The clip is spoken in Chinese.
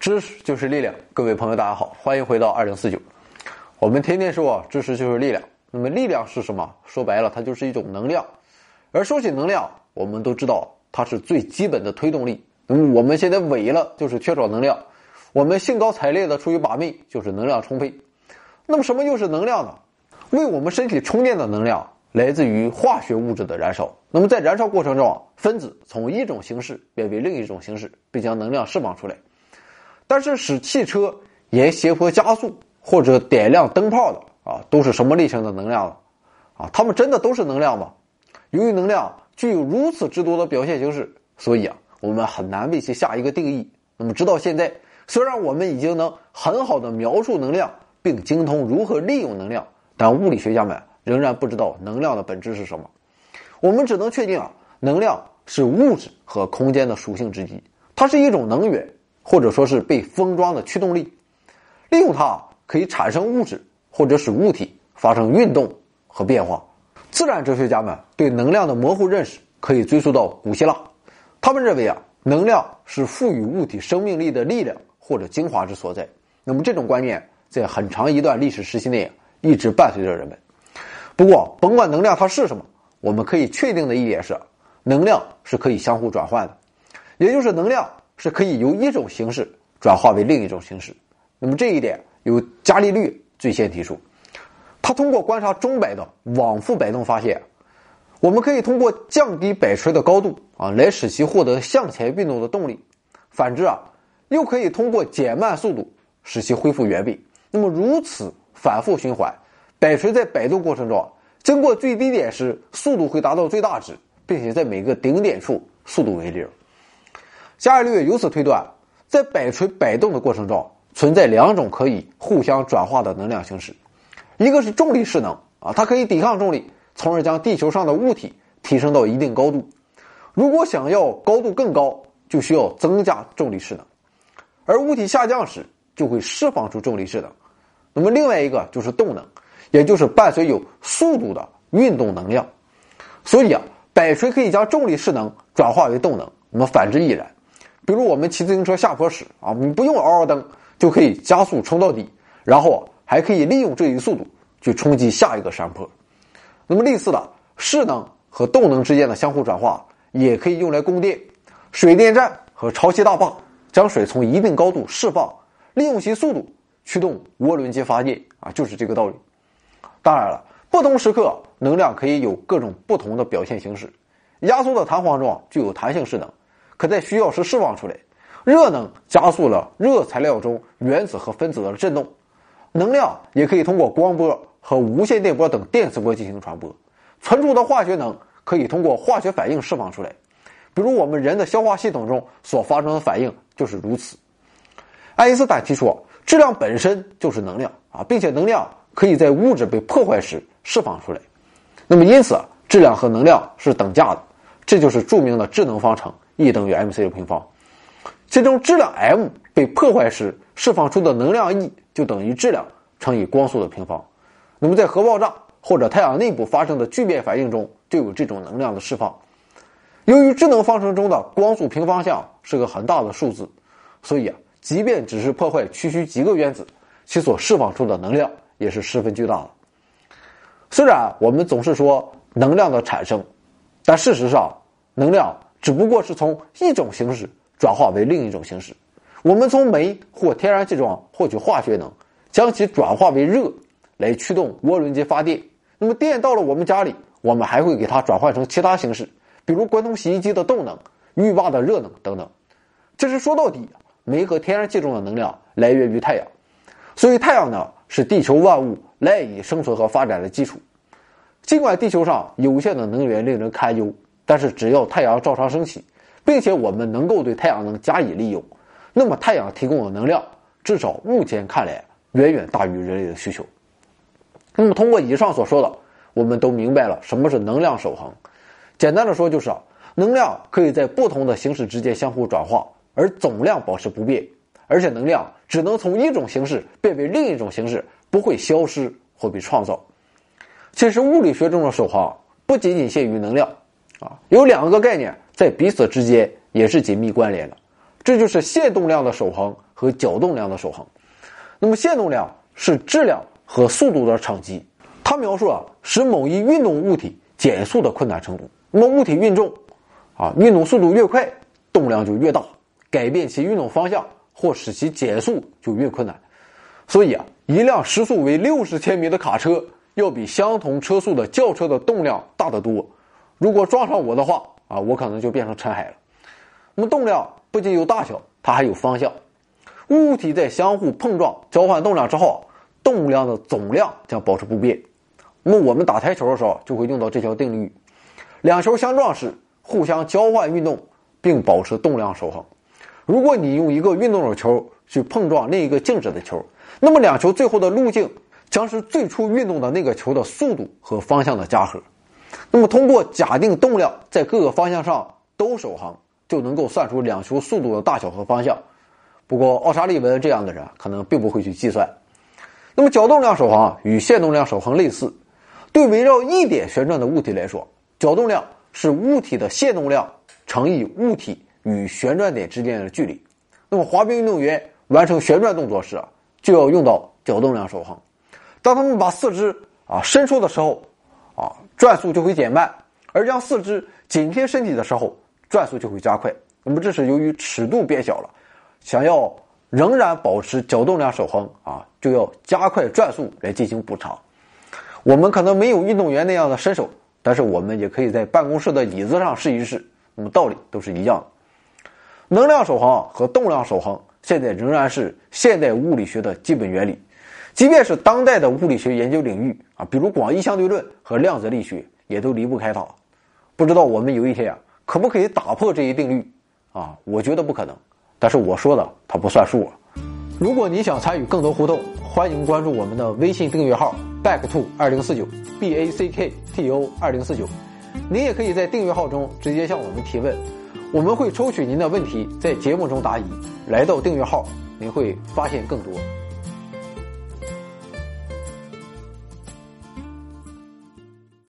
知识就是力量，各位朋友，大家好，欢迎回到二零四九。我们天天说知识就是力量，那么力量是什么？说白了，它就是一种能量。而说起能量，我们都知道它是最基本的推动力。那么我们现在萎了，就是缺少能量；我们兴高采烈的出去把妹，就是能量充沛。那么什么又是能量呢？为我们身体充电的能量来自于化学物质的燃烧。那么在燃烧过程中，分子从一种形式变为另一种形式，并将能量释放出来。但是使汽车沿斜坡加速或者点亮灯泡的啊，都是什么类型的能量呢？啊，它们真的都是能量吗？由于能量具有如此之多的表现形式，所以啊，我们很难为其下一个定义。那么直到现在，虽然我们已经能很好的描述能量，并精通如何利用能量，但物理学家们仍然不知道能量的本质是什么。我们只能确定啊，能量是物质和空间的属性之一，它是一种能源。或者说是被封装的驱动力，利用它可以产生物质，或者使物体发生运动和变化。自然哲学家们对能量的模糊认识可以追溯到古希腊，他们认为啊，能量是赋予物体生命力的力量或者精华之所在。那么这种观念在很长一段历史时期内一直伴随着人们。不过，甭管能量它是什么，我们可以确定的一点是，能量是可以相互转换的，也就是能量。是可以由一种形式转化为另一种形式，那么这一点由伽利略最先提出。他通过观察钟摆的往复摆动发现，我们可以通过降低摆锤的高度啊，来使其获得向前运动的动力。反之啊，又可以通过减慢速度使其恢复原位。那么如此反复循环，摆锤在摆动过程中，经过最低点时速度会达到最大值，并且在每个顶点处速度为零。伽利略由此推断，在摆锤摆动的过程中，存在两种可以互相转化的能量形式，一个是重力势能啊，它可以抵抗重力，从而将地球上的物体提升到一定高度。如果想要高度更高，就需要增加重力势能，而物体下降时就会释放出重力势能。那么另外一个就是动能，也就是伴随有速度的运动能量。所以啊，摆锤可以将重力势能转化为动能，那么反之亦然。比如我们骑自行车下坡时啊，你不用嗷嗷蹬就可以加速冲到底，然后还可以利用这一速度去冲击下一个山坡。那么类似的势能和动能之间的相互转化，也可以用来供电。水电站和潮汐大坝将水从一定高度释放，利用其速度驱动涡轮机发电啊，就是这个道理。当然了，不同时刻能量可以有各种不同的表现形式。压缩的弹簧中具有弹性势能。可在需要时释放出来，热能加速了热材料中原子和分子的振动，能量也可以通过光波和无线电波等电磁波进行传播，存储的化学能可以通过化学反应释放出来，比如我们人的消化系统中所发生的反应就是如此。爱因斯坦提出，质量本身就是能量啊，并且能量可以在物质被破坏时释放出来，那么因此质量和能量是等价的，这就是著名的质能方程。E 等于 mc 的平方，其中质量 m 被破坏时释放出的能量 E 就等于质量乘以光速的平方。那么在核爆炸或者太阳内部发生的聚变反应中就有这种能量的释放。由于智能方程中的光速平方项是个很大的数字，所以啊，即便只是破坏区区几个原子，其所释放出的能量也是十分巨大的。虽然我们总是说能量的产生，但事实上能量。只不过是从一种形式转化为另一种形式。我们从煤或天然气中获取化学能，将其转化为热，来驱动涡轮机发电。那么电到了我们家里，我们还会给它转换成其他形式，比如关东洗衣机的动能、浴霸的热能等等。这是说到底，煤和天然气中的能量来源于太阳，所以太阳呢是地球万物赖以生存和发展的基础。尽管地球上有限的能源令人堪忧。但是只要太阳照常升起，并且我们能够对太阳能加以利用，那么太阳提供的能量至少目前看来远远大于人类的需求。那么通过以上所说的，我们都明白了什么是能量守恒。简单的说就是，能量可以在不同的形式之间相互转化，而总量保持不变，而且能量只能从一种形式变为另一种形式，不会消失或被创造。其实物理学中的守恒不仅仅限于能量。啊，有两个概念在彼此之间也是紧密关联的，这就是限动量的守恒和角动量的守恒。那么线动量是质量和速度的乘积，它描述啊使某一运动物体减速的困难程度。那么物体运重，啊运动速度越快，动量就越大，改变其运动方向或使其减速就越困难。所以啊，一辆时速为六十千米的卡车要比相同车速的轿车的动量大得多。如果撞上我的话啊，我可能就变成尘海了。那么动量不仅有大小，它还有方向。物体在相互碰撞、交换动量之后，动量的总量将保持不变。那么我们打台球的时候就会用到这条定律：两球相撞时互相交换运动，并保持动量守恒。如果你用一个运动的球去碰撞另一个静止的球，那么两球最后的路径将是最初运动的那个球的速度和方向的加和。那么通过假定动量在各个方向上都守恒，就能够算出两球速度的大小和方向。不过，奥沙利文这样的人可能并不会去计算。那么，角动量守恒与线动量守恒类似。对围绕一点旋转的物体来说，角动量是物体的线动量乘以物体与旋转点之间的距离。那么，滑冰运动员完成旋转动作时，就要用到角动量守恒。当他们把四肢啊伸出的时候，啊转速就会减慢；而将四肢紧贴身体的时候，转速就会加快。那么，这是由于尺度变小了。想要仍然保持角动量守恒啊，就要加快转速来进行补偿。我们可能没有运动员那样的身手，但是我们也可以在办公室的椅子上试一试。那么道理都是一样的。能量守恒和动量守恒现在仍然是现代物理学的基本原理，即便是当代的物理学研究领域啊，比如广义相对论和量子力学，也都离不开它。不知道我们有一天啊，可不可以打破这一定律啊？我觉得不可能。但是我说的它不算数啊！如果你想参与更多互动，欢迎关注我们的微信订阅号 back to 二零四九 b a c k t o 二零四九。您也可以在订阅号中直接向我们提问，我们会抽取您的问题在节目中答疑。来到订阅号，您会发现更多。